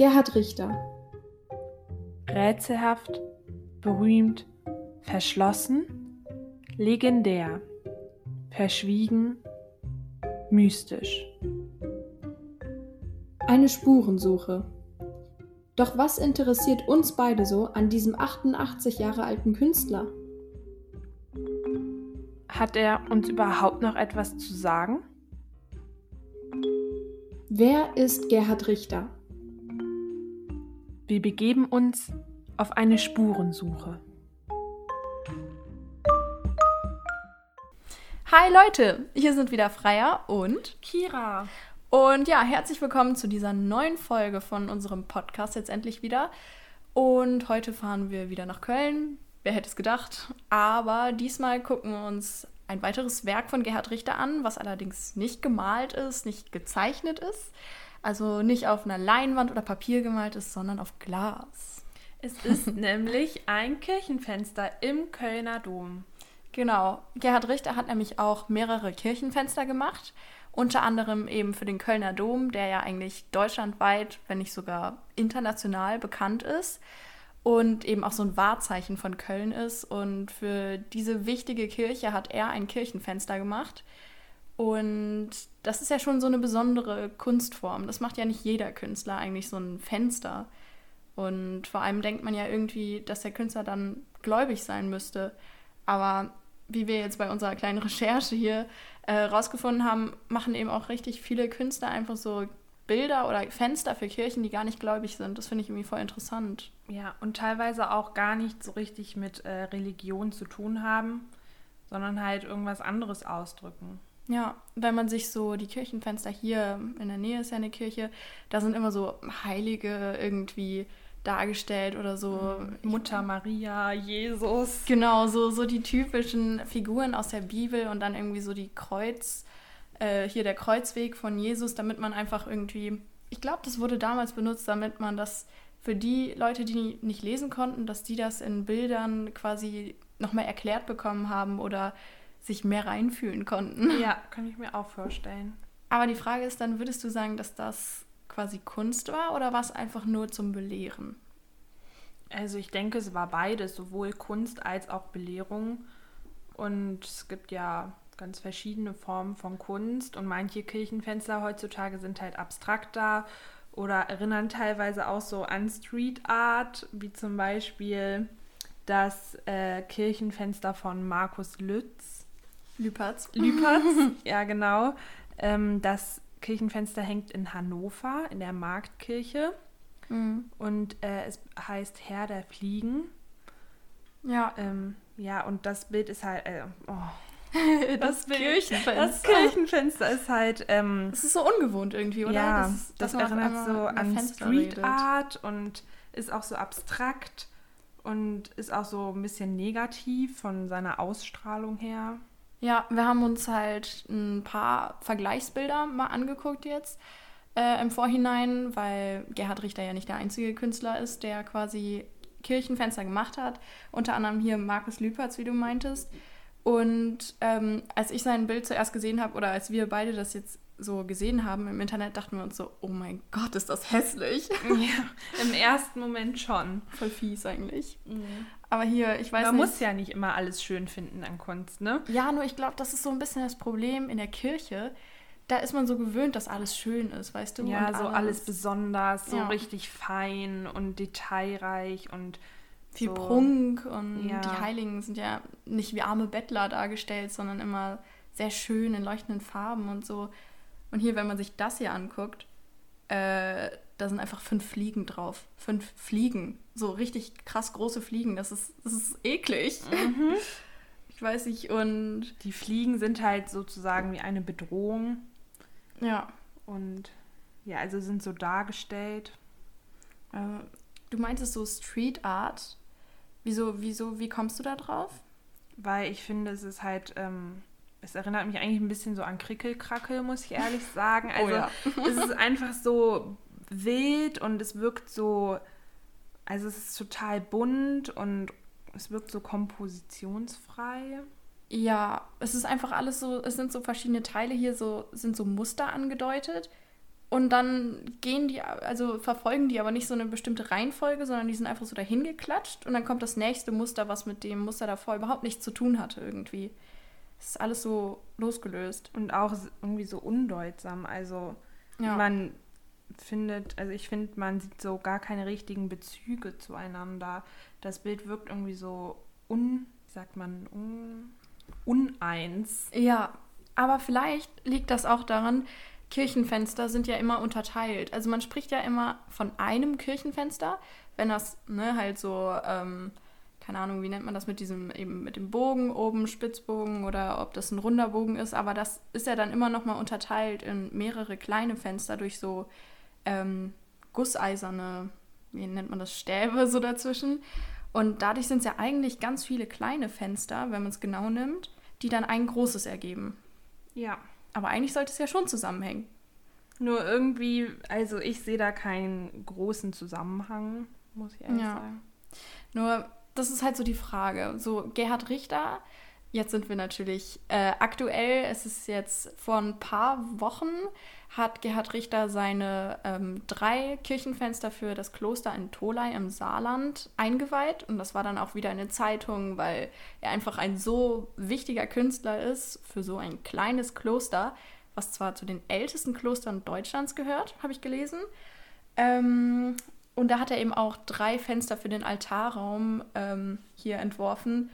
Gerhard Richter. Rätselhaft, berühmt, verschlossen, legendär, verschwiegen, mystisch. Eine Spurensuche. Doch was interessiert uns beide so an diesem 88 Jahre alten Künstler? Hat er uns überhaupt noch etwas zu sagen? Wer ist Gerhard Richter? Wir begeben uns auf eine Spurensuche. Hi Leute, hier sind wieder Freier und Kira. Und ja, herzlich willkommen zu dieser neuen Folge von unserem Podcast jetzt endlich wieder. Und heute fahren wir wieder nach Köln. Wer hätte es gedacht? Aber diesmal gucken wir uns ein weiteres Werk von Gerhard Richter an, was allerdings nicht gemalt ist, nicht gezeichnet ist. Also nicht auf einer Leinwand oder Papier gemalt ist, sondern auf Glas. Es ist nämlich ein Kirchenfenster im Kölner Dom. Genau. Gerhard Richter hat nämlich auch mehrere Kirchenfenster gemacht. Unter anderem eben für den Kölner Dom, der ja eigentlich deutschlandweit, wenn nicht sogar international bekannt ist und eben auch so ein Wahrzeichen von Köln ist. Und für diese wichtige Kirche hat er ein Kirchenfenster gemacht. Und das ist ja schon so eine besondere Kunstform. Das macht ja nicht jeder Künstler eigentlich so ein Fenster. Und vor allem denkt man ja irgendwie, dass der Künstler dann gläubig sein müsste. Aber wie wir jetzt bei unserer kleinen Recherche hier äh, rausgefunden haben, machen eben auch richtig viele Künstler einfach so Bilder oder Fenster für Kirchen, die gar nicht gläubig sind. Das finde ich irgendwie voll interessant. Ja, und teilweise auch gar nicht so richtig mit äh, Religion zu tun haben, sondern halt irgendwas anderes ausdrücken. Ja, wenn man sich so die Kirchenfenster hier in der Nähe ist ja eine Kirche, da sind immer so Heilige irgendwie dargestellt oder so. Mhm. Mutter Maria, Jesus. Genau, so, so die typischen Figuren aus der Bibel und dann irgendwie so die Kreuz, äh, hier der Kreuzweg von Jesus, damit man einfach irgendwie, ich glaube, das wurde damals benutzt, damit man das für die Leute, die nicht lesen konnten, dass die das in Bildern quasi nochmal erklärt bekommen haben oder sich mehr reinfühlen konnten. Ja, kann ich mir auch vorstellen. Aber die Frage ist dann, würdest du sagen, dass das quasi Kunst war oder war es einfach nur zum Belehren? Also ich denke, es war beides, sowohl Kunst als auch Belehrung. Und es gibt ja ganz verschiedene Formen von Kunst und manche Kirchenfenster heutzutage sind halt abstrakter oder erinnern teilweise auch so an Street Art, wie zum Beispiel das äh, Kirchenfenster von Markus Lütz. Lüpertz. Lüpertz, ja genau. Ähm, das Kirchenfenster hängt in Hannover, in der Marktkirche. Mhm. Und äh, es heißt Herr der Fliegen. Ja. Ähm, ja, und das Bild ist halt. Äh, oh, das, das Kirchenfenster. Das Kirchenfenster ist halt. Ähm, das ist so ungewohnt irgendwie, oder? Ja, das, das erinnert so an Street redet. Art und ist auch so abstrakt und ist auch so ein bisschen negativ von seiner Ausstrahlung her. Ja, wir haben uns halt ein paar Vergleichsbilder mal angeguckt jetzt äh, im Vorhinein, weil Gerhard Richter ja nicht der einzige Künstler ist, der quasi Kirchenfenster gemacht hat. Unter anderem hier Markus Lüpertz, wie du meintest. Und ähm, als ich sein Bild zuerst gesehen habe oder als wir beide das jetzt so gesehen haben im Internet, dachten wir uns so, oh mein Gott, ist das hässlich. Ja, im ersten Moment schon. Voll fies eigentlich. Mhm. Aber hier, ich weiß Man nicht. Man muss ja nicht immer alles schön finden an Kunst, ne? Ja, nur ich glaube, das ist so ein bisschen das Problem in der Kirche. Da ist man so gewöhnt, dass alles schön ist, weißt du? Ja, und so alles, alles besonders, so ja. richtig fein und detailreich und viel so, Prunk und ja. die Heiligen sind ja nicht wie arme Bettler dargestellt, sondern immer sehr schön in leuchtenden Farben und so. Und hier, wenn man sich das hier anguckt, äh, da sind einfach fünf Fliegen drauf. Fünf Fliegen. So richtig krass große Fliegen. Das ist, das ist eklig. Mhm. Ich weiß nicht. Und die Fliegen sind halt sozusagen wie eine Bedrohung. Ja. Und ja, also sind so dargestellt. Äh, du meintest so Street Art. Wieso, wieso, wie kommst du da drauf? Weil ich finde, es ist halt, ähm, es erinnert mich eigentlich ein bisschen so an Krickelkrackel, muss ich ehrlich sagen. Oh also oh ja. es ist einfach so wild und es wirkt so, also es ist total bunt und es wirkt so kompositionsfrei. Ja, es ist einfach alles so, es sind so verschiedene Teile hier, so sind so Muster angedeutet Und dann gehen die, also verfolgen die aber nicht so eine bestimmte Reihenfolge, sondern die sind einfach so dahin geklatscht und dann kommt das nächste Muster, was mit dem Muster davor überhaupt nichts zu tun hatte irgendwie. Das ist alles so losgelöst. Und auch irgendwie so undeutsam. Also ja. man findet, also ich finde, man sieht so gar keine richtigen Bezüge zueinander. Das Bild wirkt irgendwie so un, sagt man, un, uneins. Ja, aber vielleicht liegt das auch daran, Kirchenfenster sind ja immer unterteilt. Also man spricht ja immer von einem Kirchenfenster, wenn das ne, halt so, ähm, keine Ahnung, wie nennt man das mit diesem, eben mit dem Bogen oben, Spitzbogen oder ob das ein runder Bogen ist, aber das ist ja dann immer nochmal unterteilt in mehrere kleine Fenster durch so ähm, gusseiserne, wie nennt man das, Stäbe so dazwischen. Und dadurch sind es ja eigentlich ganz viele kleine Fenster, wenn man es genau nimmt, die dann ein großes ergeben. Ja. Aber eigentlich sollte es ja schon zusammenhängen. Nur irgendwie, also ich sehe da keinen großen Zusammenhang, muss ich ehrlich ja. sagen. Nur, das ist halt so die Frage. So, Gerhard Richter, jetzt sind wir natürlich äh, aktuell, es ist jetzt vor ein paar Wochen, hat Gerhard Richter seine ähm, drei Kirchenfenster für das Kloster in Tolai im Saarland eingeweiht. Und das war dann auch wieder eine Zeitung, weil er einfach ein so wichtiger Künstler ist für so ein kleines Kloster, was zwar zu den ältesten Klostern Deutschlands gehört, habe ich gelesen. Ähm, und da hat er eben auch drei Fenster für den Altarraum ähm, hier entworfen.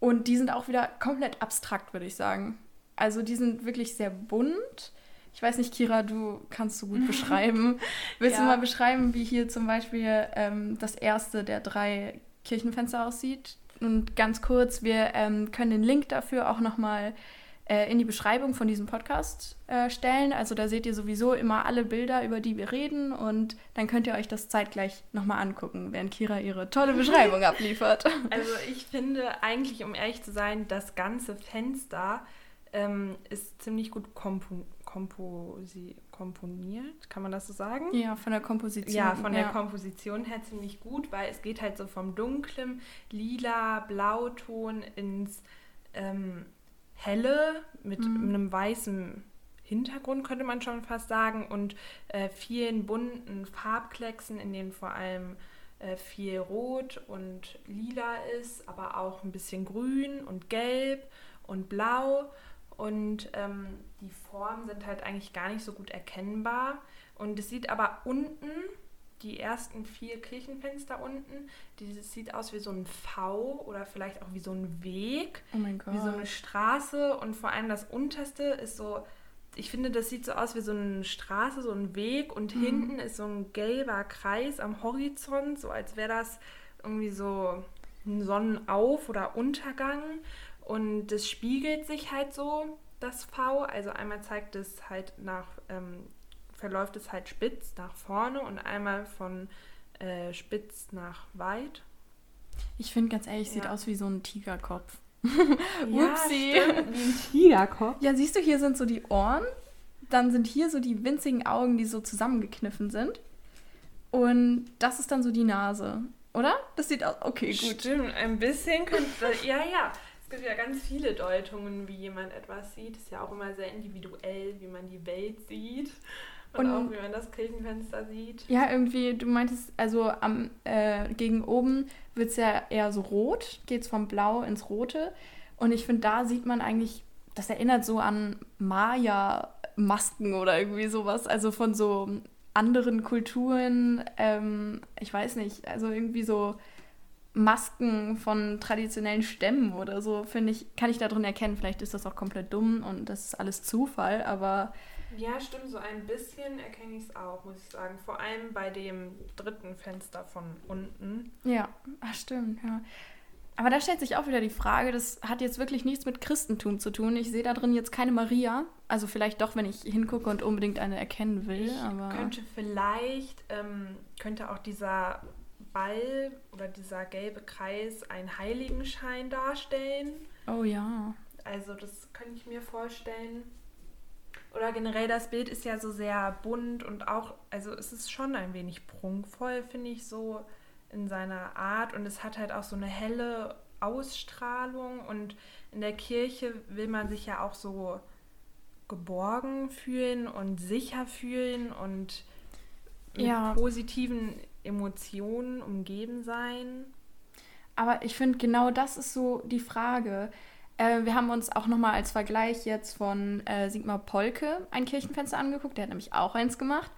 Und die sind auch wieder komplett abstrakt, würde ich sagen. Also die sind wirklich sehr bunt ich weiß nicht, Kira, du kannst so gut beschreiben. Willst ja. du mal beschreiben, wie hier zum Beispiel ähm, das erste der drei Kirchenfenster aussieht? Und ganz kurz, wir ähm, können den Link dafür auch nochmal äh, in die Beschreibung von diesem Podcast äh, stellen. Also da seht ihr sowieso immer alle Bilder, über die wir reden und dann könnt ihr euch das zeitgleich nochmal angucken, während Kira ihre tolle Beschreibung abliefert. Also ich finde eigentlich, um ehrlich zu sein, das ganze Fenster ähm, ist ziemlich gut komponiert Komposi komponiert, kann man das so sagen? Ja, von der Komposition. Ja, von ja. der Komposition her ziemlich gut, weil es geht halt so vom dunklen lila Blauton ins ähm, helle mit mhm. einem weißen Hintergrund, könnte man schon fast sagen, und äh, vielen bunten Farbklecksen, in denen vor allem äh, viel Rot und Lila ist, aber auch ein bisschen Grün und Gelb und Blau. Und ähm, die Formen sind halt eigentlich gar nicht so gut erkennbar. Und es sieht aber unten, die ersten vier Kirchenfenster unten, dieses sieht aus wie so ein V oder vielleicht auch wie so ein Weg. Oh mein Gott. Wie so eine Straße. Und vor allem das unterste ist so, ich finde, das sieht so aus wie so eine Straße, so ein Weg. Und mhm. hinten ist so ein gelber Kreis am Horizont, so als wäre das irgendwie so ein Sonnenauf- oder Untergang. Und das spiegelt sich halt so, das V. Also einmal zeigt es halt nach, ähm, verläuft es halt spitz nach vorne und einmal von äh, spitz nach weit. Ich finde ganz ehrlich, ja. sieht aus wie so ein Tigerkopf. ja, Upsi. Wie ein Tigerkopf. Ja, siehst du, hier sind so die Ohren. Dann sind hier so die winzigen Augen, die so zusammengekniffen sind. Und das ist dann so die Nase. Oder? Das sieht aus. Okay, gut. Stimmt, ein bisschen könnte. ja, ja gibt ja ganz viele Deutungen, wie jemand etwas sieht. Ist ja auch immer sehr individuell, wie man die Welt sieht. Und, und auch, wie man das Kirchenfenster sieht. Ja, irgendwie, du meintest, also am, äh, gegen oben wird es ja eher so rot, geht es vom Blau ins Rote. Und ich finde, da sieht man eigentlich, das erinnert so an Maya-Masken oder irgendwie sowas. Also von so anderen Kulturen, ähm, ich weiß nicht, also irgendwie so Masken von traditionellen Stämmen oder so, finde ich, kann ich da drin erkennen. Vielleicht ist das auch komplett dumm und das ist alles Zufall, aber. Ja, stimmt, so ein bisschen erkenne ich es auch, muss ich sagen. Vor allem bei dem dritten Fenster von unten. Ja, ach, stimmt, ja. Aber da stellt sich auch wieder die Frage, das hat jetzt wirklich nichts mit Christentum zu tun. Ich sehe da drin jetzt keine Maria. Also vielleicht doch, wenn ich hingucke und unbedingt eine erkennen will. Ich aber könnte vielleicht, ähm, könnte auch dieser Ball oder dieser gelbe Kreis einen Heiligenschein darstellen. Oh ja. Also das kann ich mir vorstellen. Oder generell das Bild ist ja so sehr bunt und auch, also es ist schon ein wenig prunkvoll, finde ich so in seiner Art und es hat halt auch so eine helle Ausstrahlung und in der Kirche will man sich ja auch so geborgen fühlen und sicher fühlen und mit Ja. positiven Emotionen umgeben sein. Aber ich finde, genau das ist so die Frage. Äh, wir haben uns auch nochmal als Vergleich jetzt von äh, Sigmar Polke ein Kirchenfenster angeguckt. Der hat nämlich auch eins gemacht.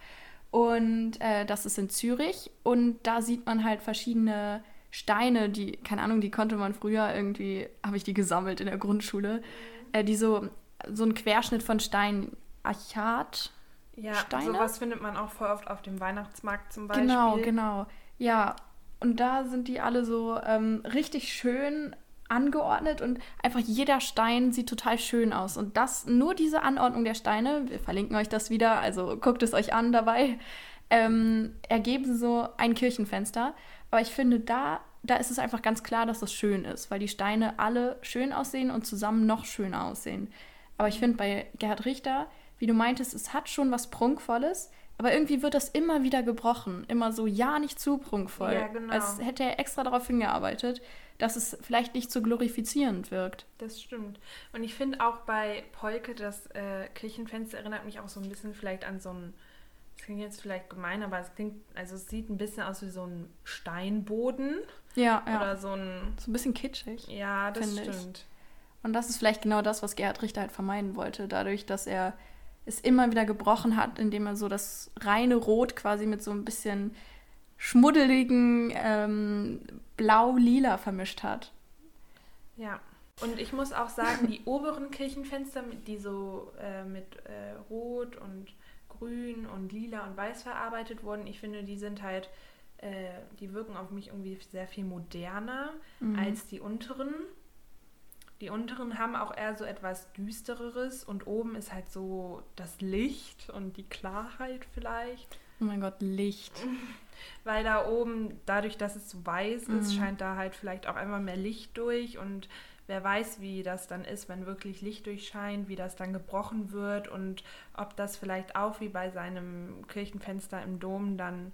Und äh, das ist in Zürich. Und da sieht man halt verschiedene Steine, die, keine Ahnung, die konnte man früher irgendwie, habe ich die gesammelt in der Grundschule, äh, die so, so ein Querschnitt von Steinen, Achat. Ja, Steine? sowas findet man auch voll oft auf dem Weihnachtsmarkt zum Beispiel. Genau, genau. Ja, und da sind die alle so ähm, richtig schön angeordnet und einfach jeder Stein sieht total schön aus. Und das, nur diese Anordnung der Steine, wir verlinken euch das wieder, also guckt es euch an dabei, ähm, ergeben so ein Kirchenfenster. Aber ich finde, da, da ist es einfach ganz klar, dass das schön ist, weil die Steine alle schön aussehen und zusammen noch schöner aussehen. Aber ich finde bei Gerhard Richter, wie du meintest, es hat schon was Prunkvolles, aber irgendwie wird das immer wieder gebrochen. Immer so, ja, nicht zu prunkvoll. Ja, genau. Als hätte er extra darauf hingearbeitet, dass es vielleicht nicht so glorifizierend wirkt. Das stimmt. Und ich finde auch bei Polke, das äh, Kirchenfenster erinnert mich auch so ein bisschen vielleicht an so ein, das klingt jetzt vielleicht gemein, aber es klingt, also es sieht ein bisschen aus wie so ein Steinboden Ja, ja. oder so ein, so ein bisschen kitschig. ja, das Finde ich. stimmt. Und das ist vielleicht genau das, was Gerhard Richter halt vermeiden wollte, dadurch, dass er es immer wieder gebrochen hat, indem er so das reine Rot quasi mit so ein bisschen schmuddeligen ähm, Blau-Lila vermischt hat. Ja. Und ich muss auch sagen, die oberen Kirchenfenster, die so äh, mit äh, Rot und Grün und Lila und Weiß verarbeitet wurden, ich finde, die sind halt, äh, die wirken auf mich irgendwie sehr viel moderner Mhm. als die unteren. Die unteren haben auch eher so etwas Düstereres und oben ist halt so das Licht und die Klarheit vielleicht. Oh mein Gott, Licht. Weil da oben, dadurch, dass es so weiß ist, Mhm. scheint da halt vielleicht auch einmal mehr Licht durch und wer weiß, wie das dann ist, wenn wirklich Licht durchscheint, wie das dann gebrochen wird und ob das vielleicht auch wie bei seinem Kirchenfenster im Dom dann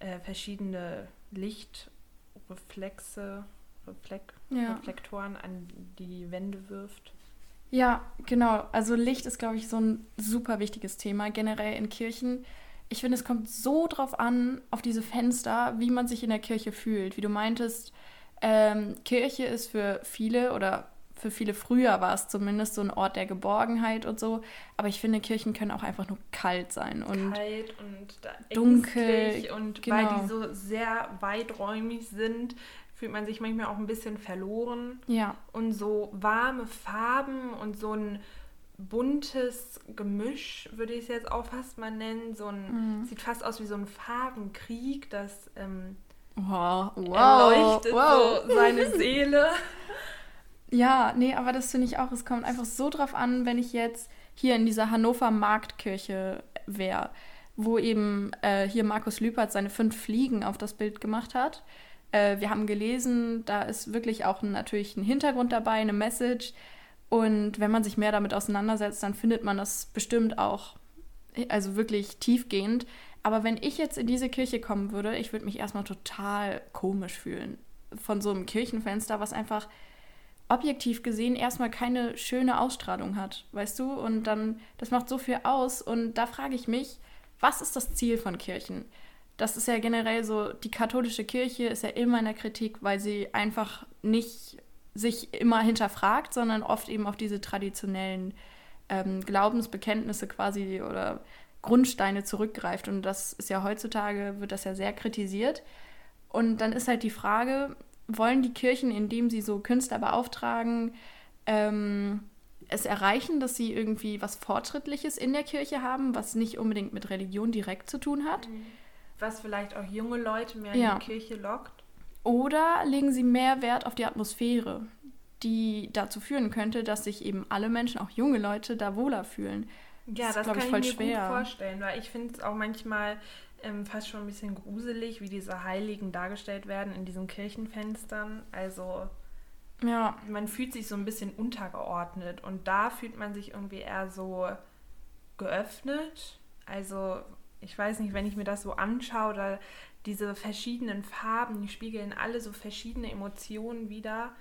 äh, verschiedene Lichtreflexe, Reflek Ja. Reflektoren an die Wände wirft. Ja, genau. Also Licht ist, glaube ich, so ein super wichtiges Thema generell in Kirchen. Ich finde, es kommt so drauf an, auf diese Fenster, wie man sich in der Kirche fühlt. Wie du meintest, ähm, Kirche ist für viele oder für viele früher war es zumindest so ein Ort der Geborgenheit und so. Aber ich finde, Kirchen können auch einfach nur kalt sein. Und Kalt und dunkel, und weil genau. die so sehr weiträumig sind, fühlt man sich manchmal auch ein bisschen verloren. ja, und so warme Farben und so ein buntes Gemisch, würde ich es jetzt auch fast mal nennen. So ein, Mhm. sieht fast aus wie so ein Farbenkrieg, das ähm, wow, erleuchtet so seine Seele. Ja, nee, aber das finde ich auch. Es kommt einfach so drauf an, wenn ich jetzt hier in dieser Hannover Marktkirche wäre, wo eben äh, hier Markus Lüpert seine fünf Fliegen auf das Bild gemacht hat. Äh, wir haben gelesen, da ist wirklich auch ein, natürlich ein Hintergrund dabei, eine Message. Und wenn man sich mehr damit auseinandersetzt, dann findet man das bestimmt auch, also wirklich tiefgehend. Aber wenn ich jetzt in diese Kirche kommen würde, ich würde mich erstmal total komisch fühlen. Von so einem Kirchenfenster, was einfach objektiv gesehen erstmal keine schöne Ausstrahlung hat, weißt du? Und dann, das macht so viel aus. Und da frage ich mich, was ist das Ziel von Kirchen? Das ist ja generell so, die katholische Kirche ist ja immer in der Kritik, weil sie einfach nicht sich immer hinterfragt, sondern oft eben auf diese traditionellen ähm, Glaubensbekenntnisse quasi oder Grundsteine zurückgreift. Und das ist ja heutzutage, wird das ja sehr kritisiert. Und dann ist halt die Frage, wollen die Kirchen, indem sie so Künstler beauftragen, ähm, es erreichen, dass sie irgendwie was Fortschrittliches in der Kirche haben, was nicht unbedingt mit Religion direkt zu tun hat? Was vielleicht auch junge Leute mehr Ja. in die Kirche lockt. Oder legen sie mehr Wert auf die Atmosphäre, die dazu führen könnte, dass sich eben alle Menschen, auch junge Leute, da wohler fühlen? Ja, Das ist, das, kann ich, ich, mir schwer. gut vorstellen, weil ich finde es auch manchmal ähm, fast schon ein bisschen gruselig, wie diese Heiligen dargestellt werden in diesen Kirchenfenstern. Also Ja, man fühlt sich so ein bisschen untergeordnet und da fühlt man sich irgendwie eher so geöffnet. Also ich weiß nicht, wenn ich mir das so anschaue, da diese verschiedenen Farben, die spiegeln alle so verschiedene Emotionen wieder.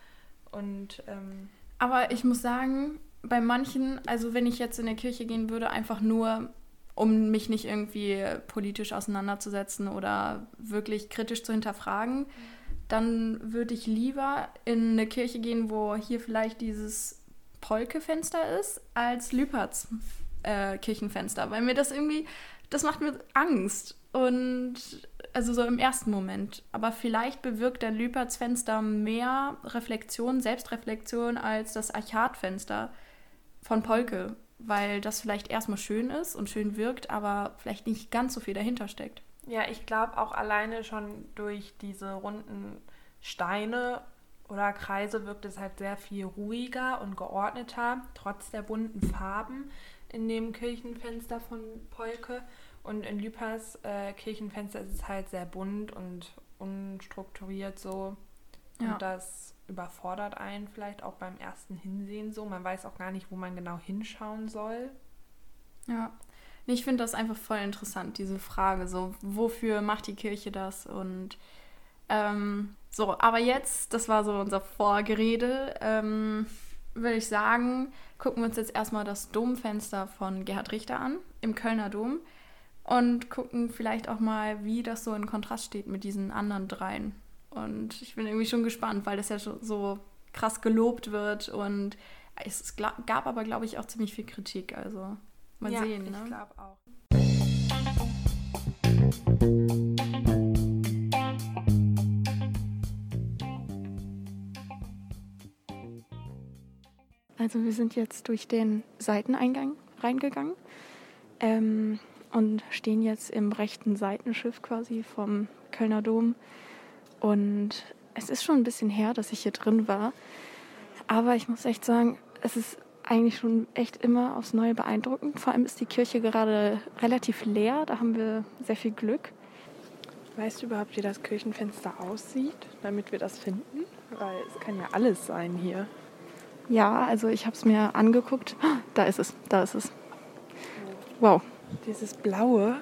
Und ähm, aber ich muss sagen, bei manchen, also wenn ich jetzt in der Kirche gehen würde, einfach nur, um mich nicht irgendwie politisch auseinanderzusetzen oder wirklich kritisch zu hinterfragen, dann würde ich lieber in eine Kirche gehen, wo hier vielleicht dieses Polke-Fenster ist, als Lüperts äh, Kirchenfenster, weil mir das irgendwie, das macht mir Angst. Und also so im ersten Moment. Aber vielleicht bewirkt der Lüpertsfenster mehr Reflexion, Selbstreflexion als das Archatfenster von Polke, weil das vielleicht erstmal schön ist und schön wirkt, aber vielleicht nicht ganz so viel dahinter steckt. Ja, ich glaube auch alleine schon durch diese runden Steine oder Kreise wirkt es halt sehr viel ruhiger und geordneter, trotz der bunten Farben in dem Kirchenfenster von Polke. Und in Lüpers äh, Kirchenfenster ist es halt sehr bunt und unstrukturiert so. Ja. Und das überfordert einen vielleicht auch beim ersten Hinsehen so. Man weiß auch gar nicht, wo man genau hinschauen soll. Ja. Ich finde das einfach voll interessant, diese Frage. So, wofür macht die Kirche das? Und ähm, so, aber jetzt, das war so unser Vorgerede, ähm, würde ich sagen, gucken wir uns jetzt erstmal das Domfenster von Gerhard Richter an, im Kölner Dom. Und gucken vielleicht auch mal, wie das so in Kontrast steht mit diesen anderen dreien. Und ich bin irgendwie schon gespannt, weil das ja so krass gelobt wird und es gab aber, glaube ich, auch ziemlich viel Kritik. Also mal ja, sehen. Ne? Ich glaube auch. Also wir sind jetzt durch den Seiteneingang reingegangen ähm, und stehen jetzt im rechten Seitenschiff quasi vom Kölner Dom und es ist schon ein bisschen her, dass ich hier drin war. Aber ich muss echt sagen, es ist eigentlich schon echt immer aufs Neue beeindruckend. Vor allem ist die Kirche gerade relativ leer. Da haben wir sehr viel Glück. Weißt du überhaupt, wie das Kirchenfenster aussieht, damit wir das finden? Weil es kann ja alles sein hier. Ja, also ich habe es mir angeguckt. Da ist es, da ist es. Wow. Dieses blaue.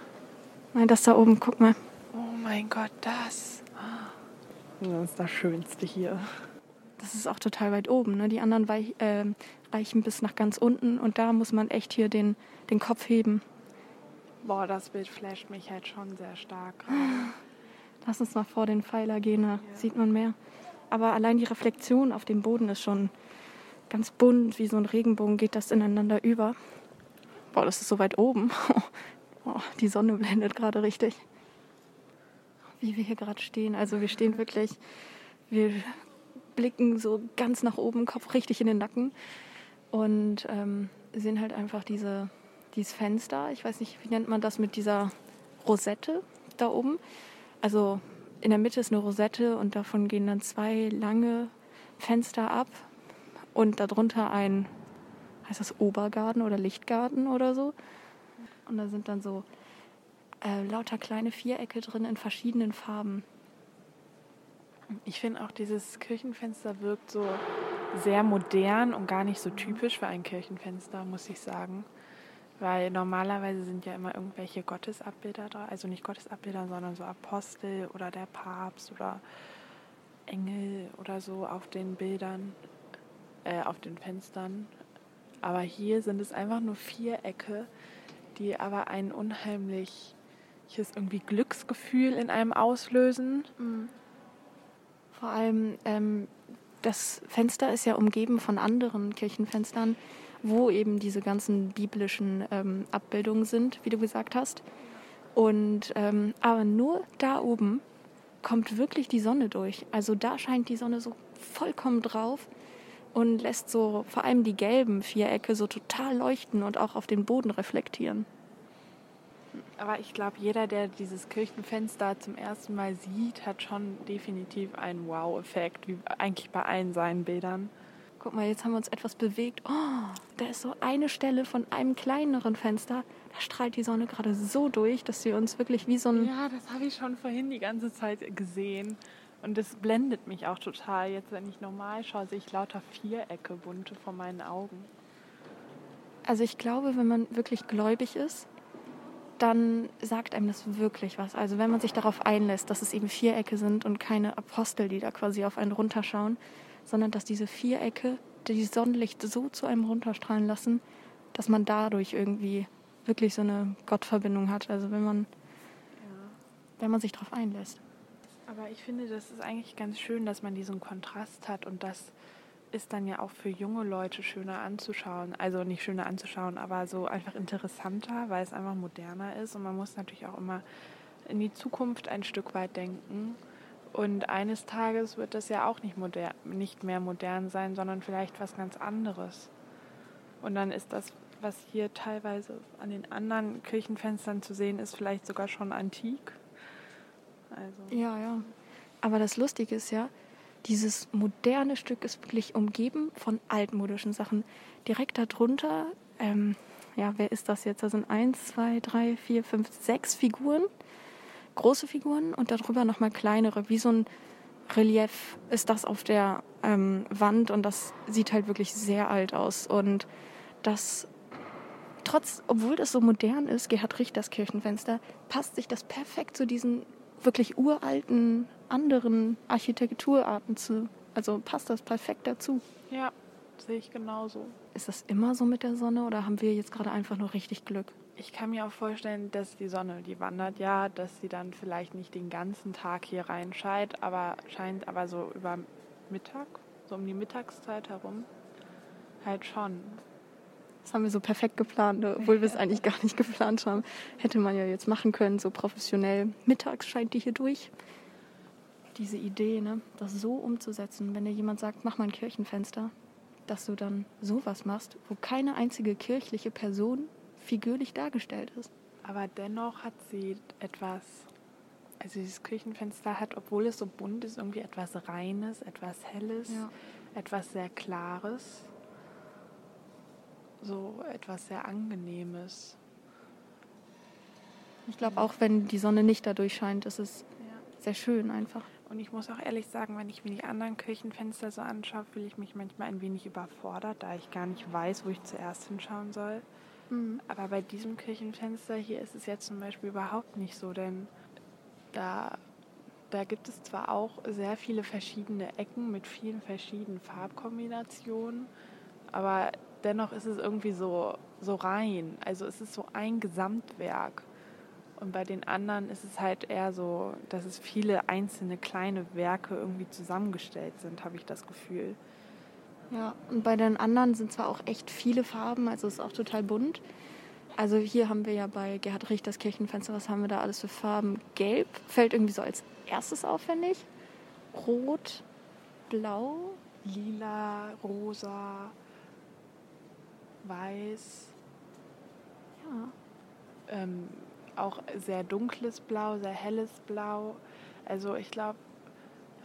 Nein, das da oben, guck mal. Oh mein Gott, das. Das ist das Schönste hier. Das ist auch total weit oben. Ne? Die anderen weich, äh, reichen bis nach ganz unten und da muss man echt hier den, den Kopf heben. Boah, das Bild flasht mich halt schon sehr stark. Lass uns mal vor den Pfeiler gehen, da ja. sieht man mehr. Aber allein die Reflexion auf dem Boden ist schon ganz bunt, wie so ein Regenbogen geht das ineinander über. Boah, das ist so weit oben. Oh, die Sonne blendet gerade richtig wie wir hier gerade stehen. Also wir stehen wirklich, wir blicken so ganz nach oben, Kopf richtig in den Nacken und ähm, sehen halt einfach diese, dieses Fenster. Ich weiß nicht, wie nennt man das mit dieser Rosette da oben. Also in der Mitte ist eine Rosette und davon gehen dann zwei lange Fenster ab und darunter ein, heißt das Obergarten oder Lichtgarten oder so. Und da sind dann so äh, lauter kleine Vierecke drin in verschiedenen Farben. Ich finde auch dieses Kirchenfenster wirkt so sehr modern und gar nicht so typisch für ein Kirchenfenster, muss ich sagen. Weil normalerweise sind ja immer irgendwelche Gottesabbilder da, also nicht Gottesabbilder, sondern so Apostel oder der Papst oder Engel oder so auf den Bildern, äh, auf den Fenstern. Aber hier sind es einfach nur Vierecke, die aber einen unheimlich welches irgendwie Glücksgefühl in einem auslösen. Mhm. Vor allem ähm, das Fenster ist ja umgeben von anderen Kirchenfenstern, wo eben diese ganzen biblischen ähm, Abbildungen sind, wie du gesagt hast. Und ähm, aber nur da oben kommt wirklich die Sonne durch. Also da scheint die Sonne so vollkommen drauf und lässt so vor allem die gelben Vierecke so total leuchten und auch auf den Boden reflektieren. Aber ich glaube, jeder, der dieses Kirchenfenster zum ersten Mal sieht, hat schon definitiv einen Wow-Effekt, wie eigentlich bei allen seinen Bildern. Guck mal, jetzt haben wir uns etwas bewegt. Oh, da ist so eine Stelle von einem kleineren Fenster. Da strahlt die Sonne gerade so durch, dass sie uns wirklich wie so ein. Ja, das habe ich schon vorhin die ganze Zeit gesehen. Und das blendet mich auch total. Jetzt, wenn ich normal schaue, sehe ich lauter Vierecke bunte vor meinen Augen. Also ich glaube, wenn man wirklich gläubig ist, dann sagt einem das wirklich was. Also wenn man sich darauf einlässt, dass es eben Vierecke sind und keine Apostel, die da quasi auf einen runterschauen, sondern dass diese Vierecke die Sonnenlicht so zu einem runterstrahlen lassen, dass man dadurch irgendwie wirklich so eine Gottverbindung hat. Also wenn man, wenn man sich darauf einlässt. Aber ich finde, das ist eigentlich ganz schön, dass man diesen Kontrast hat und das ist dann ja auch für junge Leute schöner anzuschauen. Also nicht schöner anzuschauen, aber so einfach interessanter, weil es einfach moderner ist. Und man muss natürlich auch immer in die Zukunft ein Stück weit denken. Und eines Tages wird das ja auch nicht, modern, nicht mehr modern sein, sondern vielleicht was ganz anderes. Und dann ist das, was hier teilweise an den anderen Kirchenfenstern zu sehen ist, vielleicht sogar schon antik. Also. Ja, ja. Aber das Lustige ist ja, dieses moderne Stück ist wirklich umgeben von altmodischen Sachen. Direkt darunter, ähm, ja, wer ist das jetzt? Da sind eins, zwei, drei, vier, fünf, sechs Figuren, große Figuren und darüber nochmal kleinere, wie so ein Relief ist das auf der ähm, Wand und das sieht halt wirklich sehr alt aus. Und das, trotz, obwohl das so modern ist, Gerhard Richters Kirchenfenster, passt sich das perfekt zu diesen wirklich uralten anderen Architekturarten zu. Also passt das perfekt dazu. Ja, sehe ich genauso. Ist das immer so mit der Sonne oder haben wir jetzt gerade einfach nur richtig Glück? Ich kann mir auch vorstellen, dass die Sonne, die wandert ja, dass sie dann vielleicht nicht den ganzen Tag hier reinscheint, aber scheint aber so über Mittag, so um die Mittagszeit herum, halt schon. Das haben wir so perfekt geplant, obwohl wir es eigentlich gar nicht geplant haben. Hätte man ja jetzt machen können, so professionell. Mittags scheint die hier durch. Diese Idee, ne, das so umzusetzen, wenn dir jemand sagt, mach mal ein Kirchenfenster, dass du dann sowas machst, wo keine einzige kirchliche Person figürlich dargestellt ist. Aber dennoch hat sie etwas, also dieses Kirchenfenster hat, obwohl es so bunt ist, irgendwie etwas Reines, etwas Helles, ja. etwas sehr Klares so etwas sehr Angenehmes. Ich glaube, auch wenn die Sonne nicht dadurch scheint, ist es ja. sehr schön einfach. Und ich muss auch ehrlich sagen, wenn ich mir die anderen Kirchenfenster so anschaue, fühle ich mich manchmal ein wenig überfordert, da ich gar nicht weiß, wo ich zuerst hinschauen soll. Mhm. Aber bei diesem Kirchenfenster hier ist es jetzt zum Beispiel überhaupt nicht so, denn da, da gibt es zwar auch sehr viele verschiedene Ecken mit vielen verschiedenen Farbkombinationen, aber dennoch ist es irgendwie so, so rein. Also es ist so ein Gesamtwerk. Und bei den anderen ist es halt eher so, dass es viele einzelne kleine Werke irgendwie zusammengestellt sind, habe ich das Gefühl. Ja, und bei den anderen sind zwar auch echt viele Farben, also es ist auch total bunt. Also hier haben wir ja bei Gerhard Richters Kirchenfenster, was haben wir da alles für Farben? Gelb fällt irgendwie so als erstes aufwendig. Rot, Blau, Lila, Rosa, weiß. Ja. Ähm, auch sehr dunkles Blau, sehr helles Blau. Also ich glaube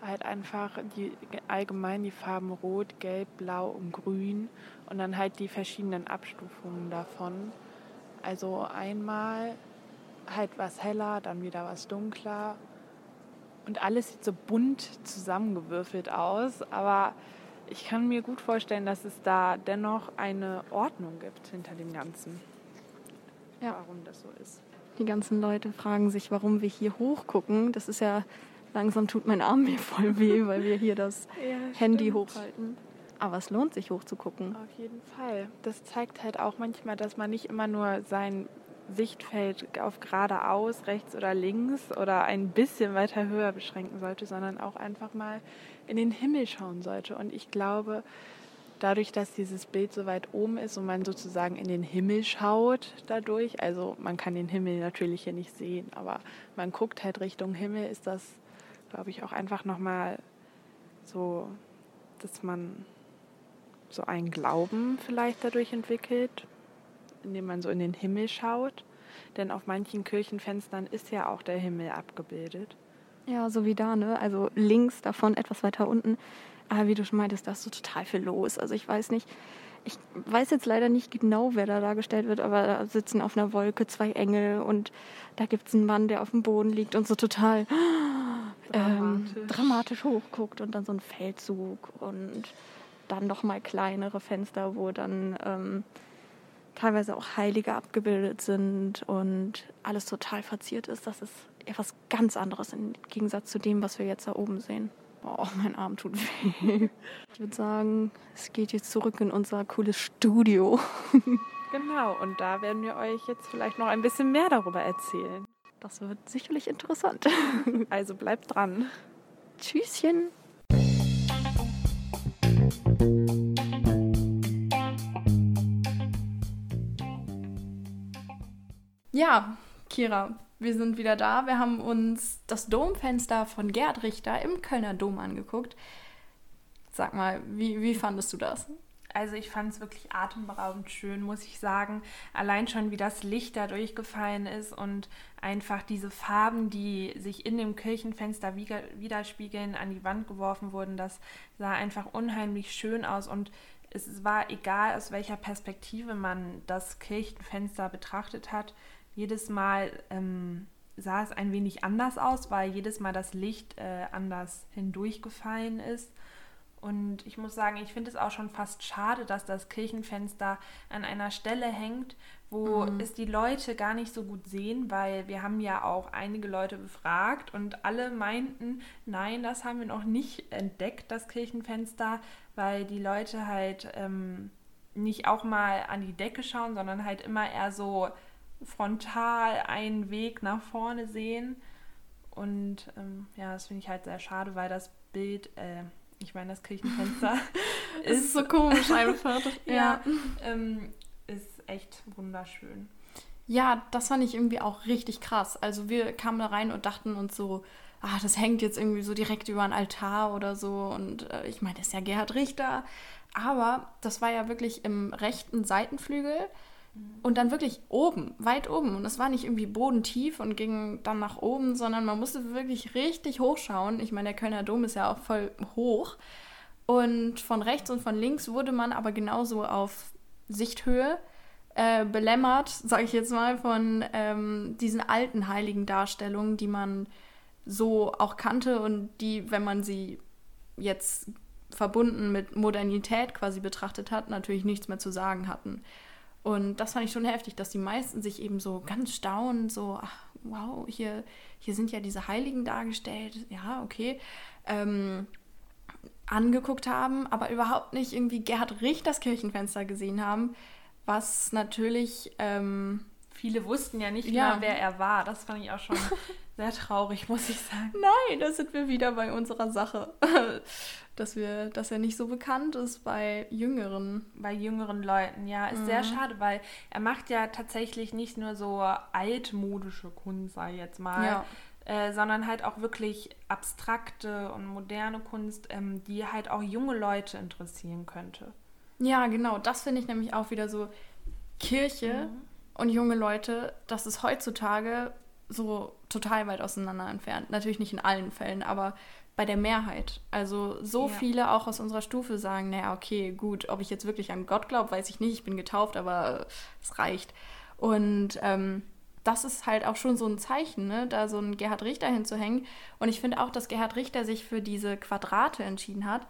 halt einfach die allgemein die Farben Rot, Gelb, Blau und Grün und dann halt die verschiedenen Abstufungen davon. Also einmal halt was heller, dann wieder was dunkler und alles sieht so bunt zusammengewürfelt aus, aber ich kann mir gut vorstellen, dass es da dennoch eine Ordnung gibt hinter dem Ganzen. Ja. Warum das so ist. Die ganzen Leute fragen sich, warum wir hier hochgucken. Das ist ja, langsam tut mein Arm mir voll weh, weil wir hier das ja, Handy stimmt. hochhalten. Aber es lohnt sich hochzugucken. Auf jeden Fall. Das zeigt halt auch manchmal, dass man nicht immer nur sein Sichtfeld auf geradeaus, rechts oder links oder ein bisschen weiter höher beschränken sollte, sondern auch einfach mal in den Himmel schauen sollte. Und ich glaube, dadurch, dass dieses Bild so weit oben ist und man sozusagen in den Himmel schaut dadurch, also man kann den Himmel natürlich hier nicht sehen, aber man guckt halt Richtung Himmel, ist das, glaube ich, auch einfach nochmal so, dass man so einen Glauben vielleicht dadurch entwickelt, indem man so in den Himmel schaut. Denn auf manchen Kirchenfenstern ist ja auch der Himmel abgebildet. Ja, so wie da, ne? Also links davon, etwas weiter unten. Aber wie du schon meintest, da ist so total viel los. Also ich weiß nicht, ich weiß jetzt leider nicht genau, wer da dargestellt wird, aber da sitzen auf einer Wolke zwei Engel und da gibt es einen Mann, der auf dem Boden liegt und so total ähm, dramatisch. dramatisch hochguckt und dann so ein Feldzug und dann noch mal kleinere Fenster, wo dann ähm, teilweise auch Heilige abgebildet sind und alles total verziert ist. Das ist etwas ganz anderes im Gegensatz zu dem, was wir jetzt da oben sehen. Oh, mein Arm tut weh. Ich würde sagen, es geht jetzt zurück in unser cooles Studio. Genau, und da werden wir euch jetzt vielleicht noch ein bisschen mehr darüber erzählen. Das wird sicherlich interessant. Also bleibt dran. Tschüsschen. Ja, Kira, wir sind wieder da. Wir haben uns das Domfenster von Gerd Richter im Kölner Dom angeguckt. Sag mal, wie, wie fandest du das? Also ich fand es wirklich atemberaubend schön, muss ich sagen. Allein schon, wie das Licht da durchgefallen ist und einfach diese Farben, die sich in dem Kirchenfenster widerspiegeln, an die Wand geworfen wurden, das sah einfach unheimlich schön aus und es war egal, aus welcher Perspektive man das Kirchenfenster betrachtet hat. Jedes Mal ähm, sah es ein wenig anders aus, weil jedes Mal das Licht äh, anders hindurchgefallen ist. Und ich muss sagen, ich finde es auch schon fast schade, dass das Kirchenfenster an einer Stelle hängt, wo mhm. es die Leute gar nicht so gut sehen, weil wir haben ja auch einige Leute befragt und alle meinten, nein, das haben wir noch nicht entdeckt, das Kirchenfenster, weil die Leute halt ähm, nicht auch mal an die Decke schauen, sondern halt immer eher so frontal einen Weg nach vorne sehen. Und ähm, ja, das finde ich halt sehr schade, weil das Bild, äh, ich meine, das Kirchenfenster ist, ist so komisch einfach. ja, ja. Ähm, ist echt wunderschön. Ja, das fand ich irgendwie auch richtig krass. Also wir kamen da rein und dachten uns so, ah, das hängt jetzt irgendwie so direkt über einen Altar oder so. Und äh, ich meine, das ist ja Gerhard Richter. Aber das war ja wirklich im rechten Seitenflügel und dann wirklich oben, weit oben. Und es war nicht irgendwie bodentief und ging dann nach oben, sondern man musste wirklich richtig hochschauen. Ich meine, der Kölner Dom ist ja auch voll hoch. Und von rechts und von links wurde man aber genauso auf Sichthöhe äh, belämmert, sage ich jetzt mal, von ähm, diesen alten heiligen Darstellungen, die man so auch kannte und die, wenn man sie jetzt verbunden mit Modernität quasi betrachtet hat, natürlich nichts mehr zu sagen hatten. Und das fand ich schon heftig, dass die meisten sich eben so ganz staunen, so, ach, wow, hier, hier sind ja diese Heiligen dargestellt, ja, okay, ähm, angeguckt haben, aber überhaupt nicht irgendwie Gerhard Richters Kirchenfenster gesehen haben, was natürlich ähm, viele wussten ja nicht ja. mal, wer er war. Das fand ich auch schon sehr traurig, muss ich sagen. Nein, da sind wir wieder bei unserer Sache. dass wir, dass er nicht so bekannt ist bei jüngeren. Bei jüngeren Leuten, ja. Ist mhm. sehr schade, weil er macht ja tatsächlich nicht nur so altmodische Kunst, sag ich jetzt mal. Ja. Äh, sondern halt auch wirklich abstrakte und moderne Kunst, ähm, die halt auch junge Leute interessieren könnte. Ja, genau. Das finde ich nämlich auch wieder so Kirche. Mhm und junge Leute, das ist heutzutage so total weit auseinander entfernt. Natürlich nicht in allen Fällen, aber bei der Mehrheit. Also so ja. viele auch aus unserer Stufe sagen, naja, okay, gut, ob ich jetzt wirklich an Gott glaube, weiß ich nicht, ich bin getauft, aber es reicht. Und ähm, das ist halt auch schon so ein Zeichen, ne? da so ein Gerhard Richter hinzuhängen. Und ich finde auch, dass Gerhard Richter sich für diese Quadrate entschieden hat.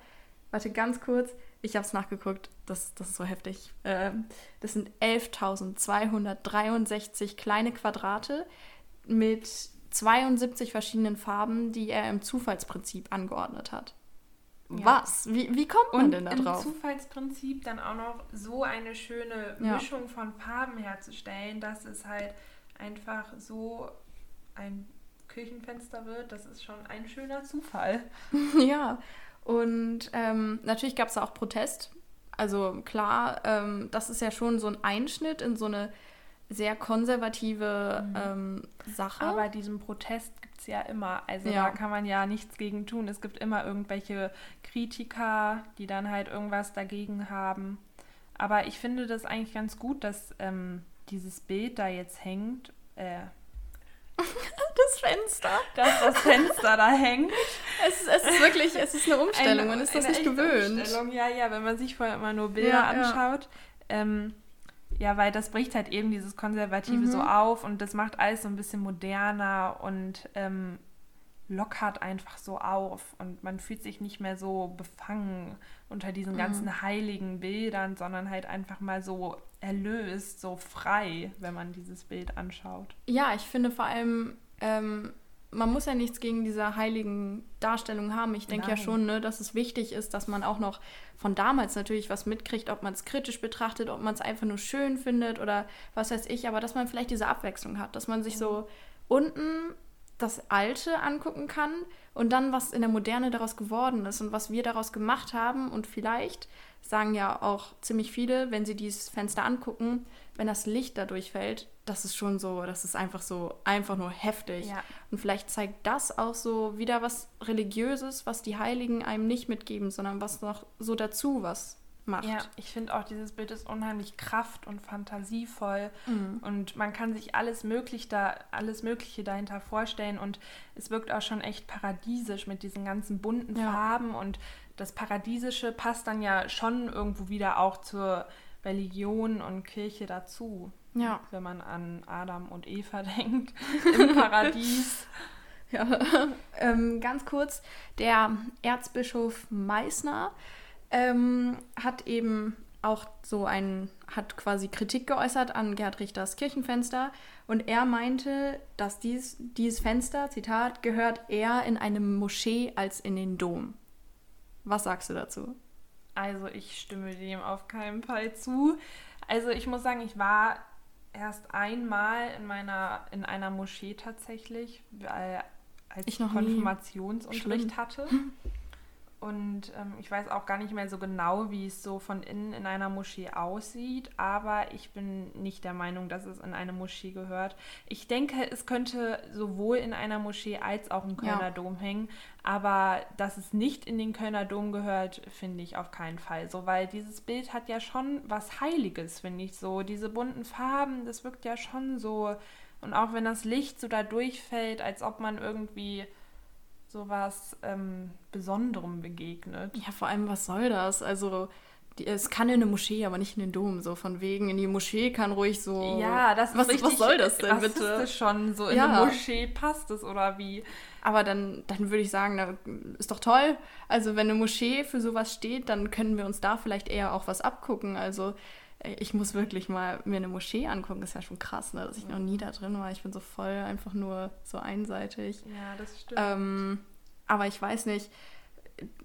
Warte ganz kurz. Ich habe es nachgeguckt, das, das ist so heftig. Ähm, das sind 11.263 kleine Quadrate mit 72 verschiedenen Farben, die er im Zufallsprinzip angeordnet hat. Ja. Was? Wie, wie kommt man Und denn da drauf? Im Zufallsprinzip dann auch noch so eine schöne Mischung ja. von Farben herzustellen, dass es halt einfach so ein Kirchenfenster wird, das ist schon ein schöner Zufall. ja, und ähm, natürlich gab es da auch Protest. Also klar, ähm, das ist ja schon so ein Einschnitt in so eine sehr konservative mhm. ähm, Sache. Aber diesen Protest gibt es ja immer. Also ja. da kann man ja nichts gegen tun. Es gibt immer irgendwelche Kritiker, die dann halt irgendwas dagegen haben. Aber ich finde das eigentlich ganz gut, dass ähm, dieses Bild da jetzt hängt. Äh, das Fenster. Dass das Fenster da hängt. Es, es, ist wirklich, es ist eine Umstellung, eine, man ist das nicht gewöhnt. Umstellung, ja, ja, wenn man sich vorher immer nur Bilder ja, anschaut. Ja. Ähm, ja, weil das bricht halt eben dieses Konservative mhm. so auf und das macht alles so ein bisschen moderner und ähm, lockert einfach so auf und man fühlt sich nicht mehr so befangen unter diesen mhm. ganzen heiligen Bildern, sondern halt einfach mal so erlöst, so frei, wenn man dieses Bild anschaut. Ja, ich finde vor allem, ähm, man muss ja nichts gegen diese heiligen Darstellungen haben. Ich denke ja schon, ne, dass es wichtig ist, dass man auch noch von damals natürlich was mitkriegt, ob man es kritisch betrachtet, ob man es einfach nur schön findet oder was weiß ich, aber dass man vielleicht diese Abwechslung hat, dass man sich so unten das Alte angucken kann und dann, was in der Moderne daraus geworden ist und was wir daraus gemacht haben. Und vielleicht sagen ja auch ziemlich viele, wenn sie dieses Fenster angucken, wenn das Licht da durchfällt, das ist schon so, das ist einfach so, einfach nur heftig. Ja. Und vielleicht zeigt das auch so wieder was Religiöses, was die Heiligen einem nicht mitgeben, sondern was noch so dazu was macht. Ja, ich finde auch, dieses Bild ist unheimlich kraft- und fantasievoll mhm. und man kann sich alles, möglich da, alles Mögliche dahinter vorstellen und es wirkt auch schon echt paradiesisch mit diesen ganzen bunten ja. Farben und das Paradiesische passt dann ja schon irgendwo wieder auch zur Religion und Kirche dazu. Ja. Wenn man an Adam und Eva denkt im Paradies. Ja, ähm, ganz kurz, der Erzbischof Meißner ähm, hat eben auch so ein, hat quasi Kritik geäußert an Gerhard Richters Kirchenfenster und er meinte, dass dies, dieses Fenster, Zitat, gehört eher in eine Moschee als in den Dom. Was sagst du dazu? Also ich stimme dem auf keinen Fall zu. Also ich muss sagen, ich war erst einmal in meiner in einer Moschee tatsächlich, weil als ich Konfirmationsunterricht hatte. Und ähm, ich weiß auch gar nicht mehr so genau, wie es so von innen in einer Moschee aussieht, aber ich bin nicht der Meinung, dass es in eine Moschee gehört. Ich denke, es könnte sowohl in einer Moschee als auch im Kölner ja. Dom hängen, aber dass es nicht in den Kölner Dom gehört, finde ich auf keinen Fall so, weil dieses Bild hat ja schon was Heiliges, finde ich so. Diese bunten Farben, das wirkt ja schon so. Und auch wenn das Licht so da durchfällt, als ob man irgendwie sowas ähm, Besonderem begegnet. Ja, vor allem, was soll das? Also, die, es kann in eine Moschee, aber nicht in den Dom. So von wegen, in die Moschee kann ruhig so. Ja, das ist was, richtig, was soll das denn bitte? Das schon so in ja. eine Moschee passt es oder wie? Aber dann, dann würde ich sagen, na, ist doch toll. Also wenn eine Moschee für sowas steht, dann können wir uns da vielleicht eher auch was abgucken. Also ich muss wirklich mal mir eine Moschee angucken. Das ist ja schon krass, ne? dass ich noch nie da drin war. Ich bin so voll einfach nur so einseitig. Ja, das stimmt. Ähm, aber ich weiß nicht.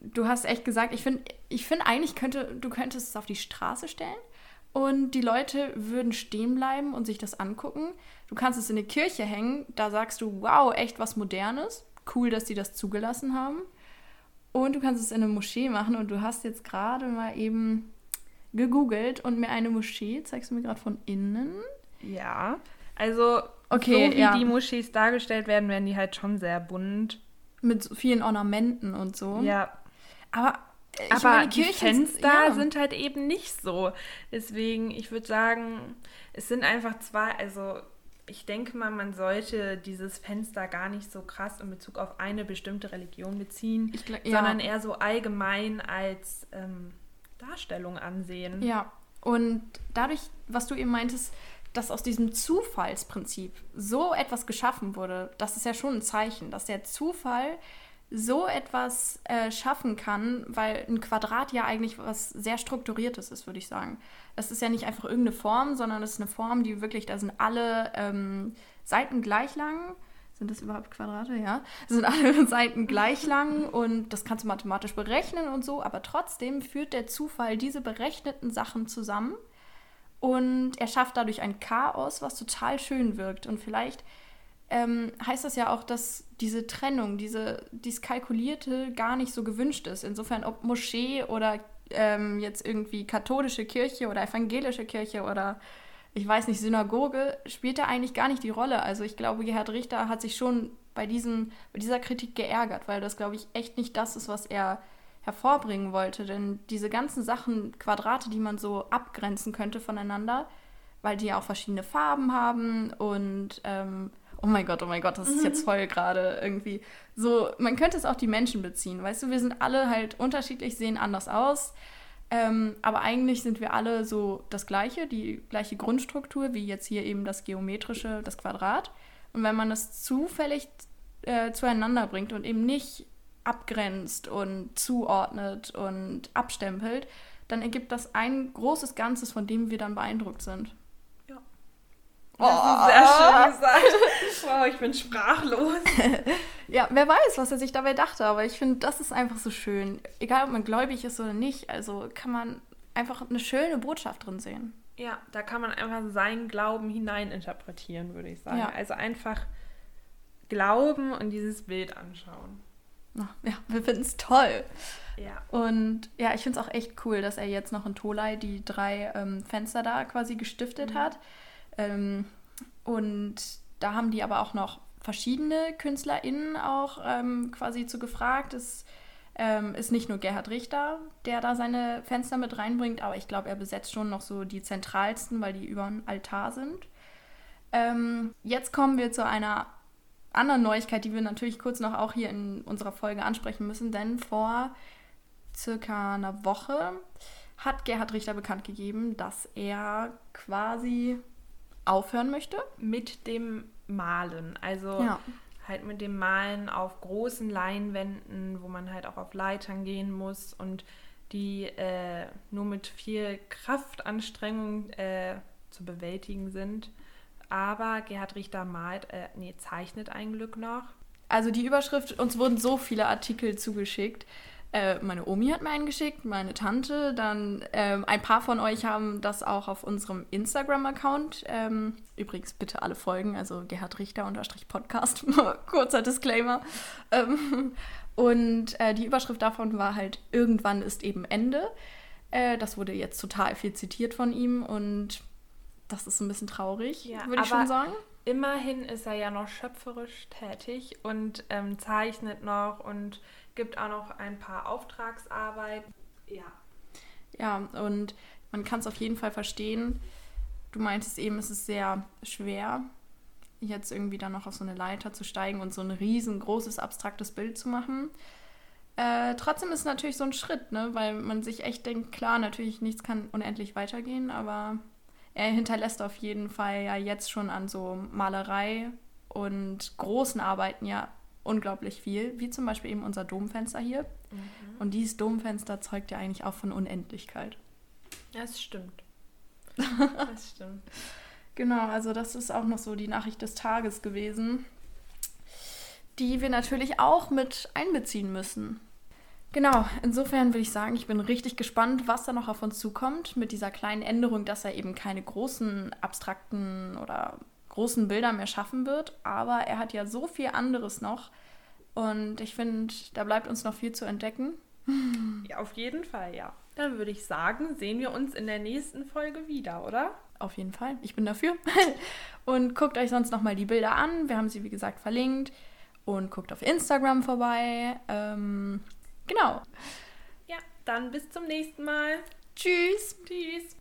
Du hast echt gesagt, ich finde, ich find eigentlich könnte, du könntest es auf die Straße stellen und die Leute würden stehen bleiben und sich das angucken. Du kannst es in eine Kirche hängen, da sagst du, wow, echt was Modernes. Cool, dass die das zugelassen haben. Und du kannst es in eine Moschee machen und du hast jetzt gerade mal eben gegoogelt und mir eine Moschee, zeigst du mir gerade von innen? Ja, also okay, so wie ja. die Moschees dargestellt werden, werden die halt schon sehr bunt. Mit vielen Ornamenten und so. Ja. Aber aber meine, die Fenster ja. sind halt eben nicht so. Deswegen, ich würde sagen, es sind einfach zwei, also ich denke mal, man sollte dieses Fenster gar nicht so krass in Bezug auf eine bestimmte Religion beziehen, glaub, ja. sondern eher so allgemein als ähm, Darstellung ansehen. Ja, und dadurch, was du eben meintest, dass aus diesem Zufallsprinzip so etwas geschaffen wurde, das ist ja schon ein Zeichen, dass der Zufall so etwas äh, schaffen kann, weil ein Quadrat ja eigentlich was sehr Strukturiertes ist, würde ich sagen. Es ist ja nicht einfach irgendeine Form, sondern es ist eine Form, die wirklich, da sind alle ähm, Seiten gleich lang sind das überhaupt Quadrate? Ja. Sind alle Seiten gleich lang und das kannst du mathematisch berechnen und so, aber trotzdem führt der Zufall diese berechneten Sachen zusammen und er schafft dadurch ein Chaos, was total schön wirkt. Und vielleicht ähm, heißt das ja auch, dass diese Trennung, diese, dieses Kalkulierte gar nicht so gewünscht ist. Insofern, ob Moschee oder ähm, jetzt irgendwie katholische Kirche oder evangelische Kirche oder ich weiß nicht, Synagoge spielt da eigentlich gar nicht die Rolle. Also ich glaube, Gerhard Richter hat sich schon bei, diesem, bei dieser Kritik geärgert, weil das, glaube ich, echt nicht das ist, was er hervorbringen wollte. Denn diese ganzen Sachen, Quadrate, die man so abgrenzen könnte voneinander, weil die ja auch verschiedene Farben haben und ähm, oh mein Gott, oh mein Gott, das ist jetzt voll gerade irgendwie so, man könnte es auch die Menschen beziehen, weißt du, wir sind alle halt unterschiedlich, sehen anders aus, ähm, aber eigentlich sind wir alle so das Gleiche, die gleiche Grundstruktur, wie jetzt hier eben das geometrische, das Quadrat. Und wenn man das zufällig äh, zueinander bringt und eben nicht abgrenzt und zuordnet und abstempelt, dann ergibt das ein großes Ganzes, von dem wir dann beeindruckt sind. Das oh. ist sehr schön gesagt. Wow, ich bin sprachlos. ja, wer weiß, was er sich dabei dachte, aber ich finde, das ist einfach so schön. Egal, ob man gläubig ist oder nicht, also kann man einfach eine schöne Botschaft drin sehen. Ja, da kann man einfach seinen Glauben hineininterpretieren, würde ich sagen. Ja. Also einfach glauben und dieses Bild anschauen. Ja, wir finden es toll. Ja. Und ja, ich finde es auch echt cool, dass er jetzt noch in Tolai die drei ähm, Fenster da quasi gestiftet mhm. hat. Ähm, und da haben die aber auch noch verschiedene KünstlerInnen auch ähm, quasi zu gefragt. Es ähm, ist nicht nur Gerhard Richter, der da seine Fenster mit reinbringt, aber ich glaube, er besetzt schon noch so die zentralsten, weil die über dem Altar sind. Ähm, jetzt kommen wir zu einer anderen Neuigkeit, die wir natürlich kurz noch auch hier in unserer Folge ansprechen müssen, denn vor circa einer Woche hat Gerhard Richter bekannt gegeben, dass er quasi aufhören möchte. Mit dem Malen. Also ja. halt mit dem Malen auf großen Leinwänden, wo man halt auch auf Leitern gehen muss und die äh, nur mit viel Kraftanstrengung äh, zu bewältigen sind. Aber Gerhard Richter malt, äh, nee, zeichnet ein Glück noch. Also die Überschrift, uns wurden so viele Artikel zugeschickt. Äh, meine Omi hat mir einen geschickt, meine Tante, dann ähm, ein paar von euch haben das auch auf unserem Instagram-Account. Ähm, übrigens bitte alle folgen, also Gerhard Richter unterstrich Podcast, kurzer Disclaimer. Ähm, und äh, die Überschrift davon war halt, irgendwann ist eben Ende. Äh, das wurde jetzt total viel zitiert von ihm und das ist ein bisschen traurig, ja, würde ich schon sagen. Immerhin ist er ja noch schöpferisch tätig und ähm, zeichnet noch und gibt auch noch ein paar Auftragsarbeiten. Ja. Ja, und man kann es auf jeden Fall verstehen. Du meintest eben, es ist sehr schwer, jetzt irgendwie dann noch auf so eine Leiter zu steigen und so ein riesengroßes abstraktes Bild zu machen. Äh, trotzdem ist es natürlich so ein Schritt, ne? weil man sich echt denkt, klar, natürlich nichts kann unendlich weitergehen, aber er hinterlässt auf jeden Fall ja jetzt schon an so Malerei und großen Arbeiten ja unglaublich viel, wie zum Beispiel eben unser Domfenster hier. Mhm. Und dieses Domfenster zeugt ja eigentlich auch von Unendlichkeit. Das stimmt. Das stimmt. genau, also das ist auch noch so die Nachricht des Tages gewesen, die wir natürlich auch mit einbeziehen müssen. Genau, insofern würde ich sagen, ich bin richtig gespannt, was da noch auf uns zukommt mit dieser kleinen Änderung, dass er eben keine großen abstrakten oder großen Bilder mehr schaffen wird. Aber er hat ja so viel anderes noch. Und ich finde, da bleibt uns noch viel zu entdecken. Ja, auf jeden Fall, ja. Dann würde ich sagen, sehen wir uns in der nächsten Folge wieder, oder? Auf jeden Fall. Ich bin dafür. und guckt euch sonst nochmal die Bilder an. Wir haben sie, wie gesagt, verlinkt. Und guckt auf Instagram vorbei. Ähm, Genau. Ja, dann bis zum nächsten Mal. Tschüss. Tschüss.